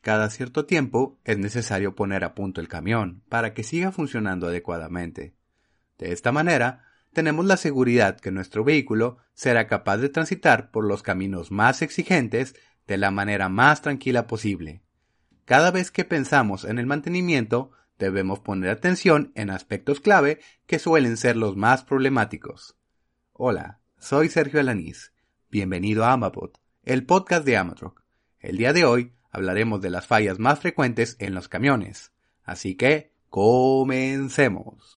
Cada cierto tiempo es necesario poner a punto el camión para que siga funcionando adecuadamente. De esta manera, tenemos la seguridad que nuestro vehículo será capaz de transitar por los caminos más exigentes de la manera más tranquila posible. Cada vez que pensamos en el mantenimiento, debemos poner atención en aspectos clave que suelen ser los más problemáticos. Hola, soy Sergio Alanís. Bienvenido a Amapod, el podcast de Amatroc. El día de hoy hablaremos de las fallas más frecuentes en los camiones. Así que, comencemos.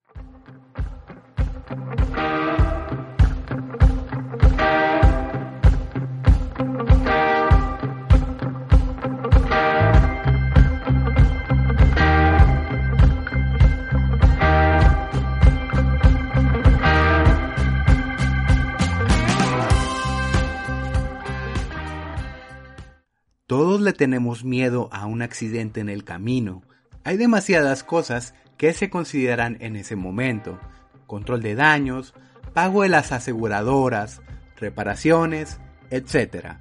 Todos le tenemos miedo a un accidente en el camino. Hay demasiadas cosas que se consideran en ese momento. Control de daños, pago de las aseguradoras, reparaciones, etc.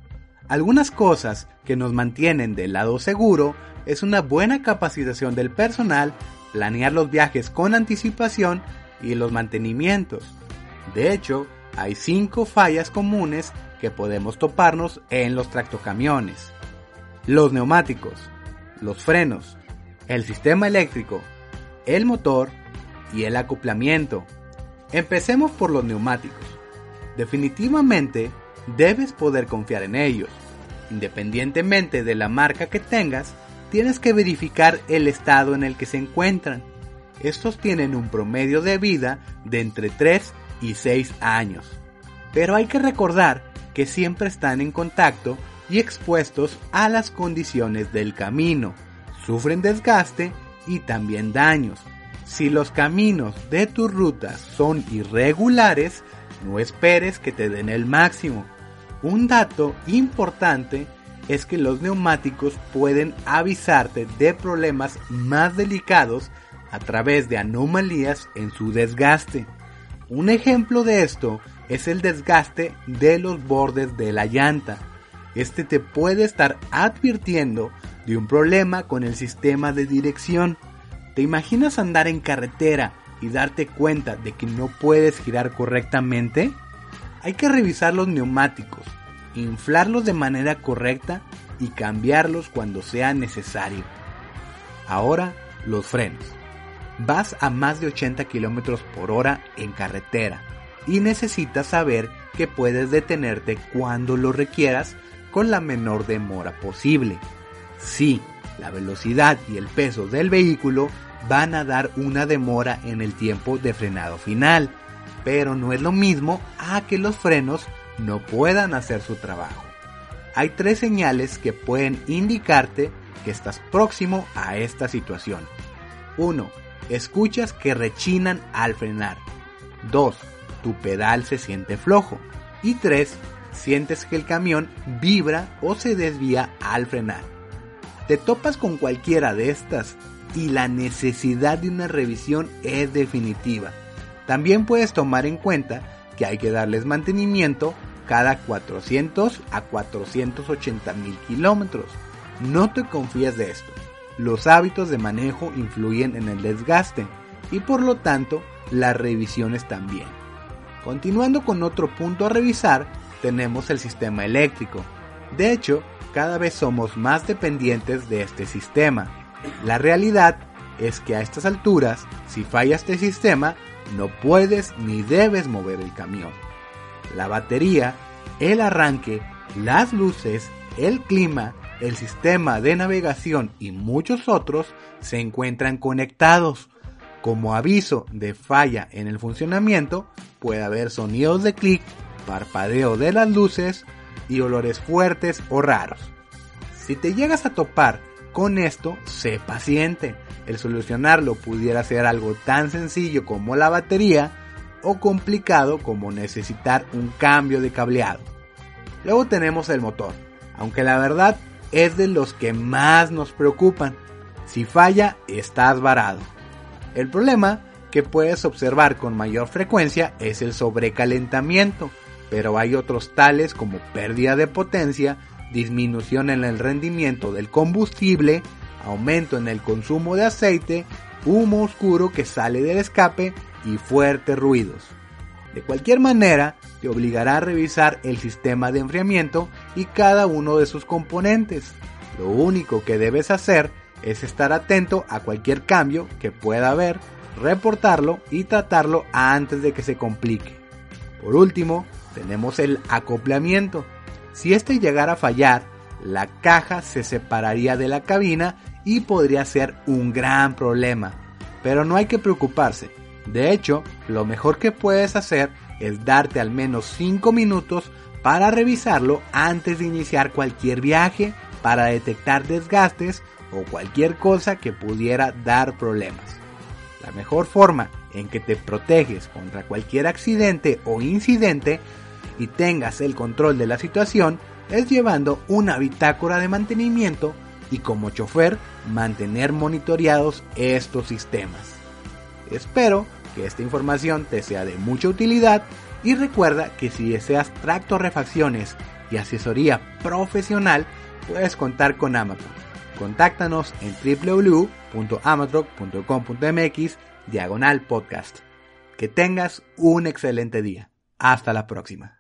Algunas cosas que nos mantienen del lado seguro es una buena capacitación del personal, planear los viajes con anticipación y los mantenimientos. De hecho, hay cinco fallas comunes que podemos toparnos en los tractocamiones los neumáticos, los frenos, el sistema eléctrico, el motor y el acoplamiento. Empecemos por los neumáticos. Definitivamente debes poder confiar en ellos. Independientemente de la marca que tengas, tienes que verificar el estado en el que se encuentran. Estos tienen un promedio de vida de entre 3 y 6 años. Pero hay que recordar que siempre están en contacto y expuestos a las condiciones del camino. Sufren desgaste y también daños. Si los caminos de tu ruta son irregulares, no esperes que te den el máximo. Un dato importante es que los neumáticos pueden avisarte de problemas más delicados a través de anomalías en su desgaste. Un ejemplo de esto es el desgaste de los bordes de la llanta este te puede estar advirtiendo de un problema con el sistema de dirección. ¿Te imaginas andar en carretera y darte cuenta de que no puedes girar correctamente? Hay que revisar los neumáticos, inflarlos de manera correcta y cambiarlos cuando sea necesario. Ahora, los frenos. Vas a más de 80 km por hora en carretera y necesitas saber que puedes detenerte cuando lo requieras con la menor demora posible. Sí, la velocidad y el peso del vehículo van a dar una demora en el tiempo de frenado final, pero no es lo mismo a que los frenos no puedan hacer su trabajo. Hay tres señales que pueden indicarte que estás próximo a esta situación. 1. Escuchas que rechinan al frenar. 2. Tu pedal se siente flojo. Y 3 sientes que el camión vibra o se desvía al frenar. Te topas con cualquiera de estas y la necesidad de una revisión es definitiva. También puedes tomar en cuenta que hay que darles mantenimiento cada 400 a 480 mil kilómetros. No te confíes de esto. Los hábitos de manejo influyen en el desgaste y por lo tanto las revisiones también. Continuando con otro punto a revisar tenemos el sistema eléctrico. De hecho, cada vez somos más dependientes de este sistema. La realidad es que a estas alturas, si falla este sistema, no puedes ni debes mover el camión. La batería, el arranque, las luces, el clima, el sistema de navegación y muchos otros se encuentran conectados. Como aviso de falla en el funcionamiento, puede haber sonidos de clic parpadeo de las luces y olores fuertes o raros. Si te llegas a topar con esto, sé paciente. El solucionarlo pudiera ser algo tan sencillo como la batería o complicado como necesitar un cambio de cableado. Luego tenemos el motor, aunque la verdad es de los que más nos preocupan. Si falla, estás varado. El problema que puedes observar con mayor frecuencia es el sobrecalentamiento, pero hay otros tales como pérdida de potencia, disminución en el rendimiento del combustible, aumento en el consumo de aceite, humo oscuro que sale del escape y fuertes ruidos. De cualquier manera, te obligará a revisar el sistema de enfriamiento y cada uno de sus componentes. Lo único que debes hacer es estar atento a cualquier cambio que pueda haber, reportarlo y tratarlo antes de que se complique. Por último, tenemos el acoplamiento. Si este llegara a fallar, la caja se separaría de la cabina y podría ser un gran problema. Pero no hay que preocuparse. De hecho, lo mejor que puedes hacer es darte al menos 5 minutos para revisarlo antes de iniciar cualquier viaje para detectar desgastes o cualquier cosa que pudiera dar problemas. La mejor forma en que te proteges contra cualquier accidente o incidente y tengas el control de la situación es llevando una bitácora de mantenimiento y como chofer mantener monitoreados estos sistemas. Espero que esta información te sea de mucha utilidad y recuerda que si deseas tracto refacciones y asesoría profesional puedes contar con Amatroc. Contáctanos en www.amatroc.com.mx diagonal podcast. Que tengas un excelente día. Hasta la próxima.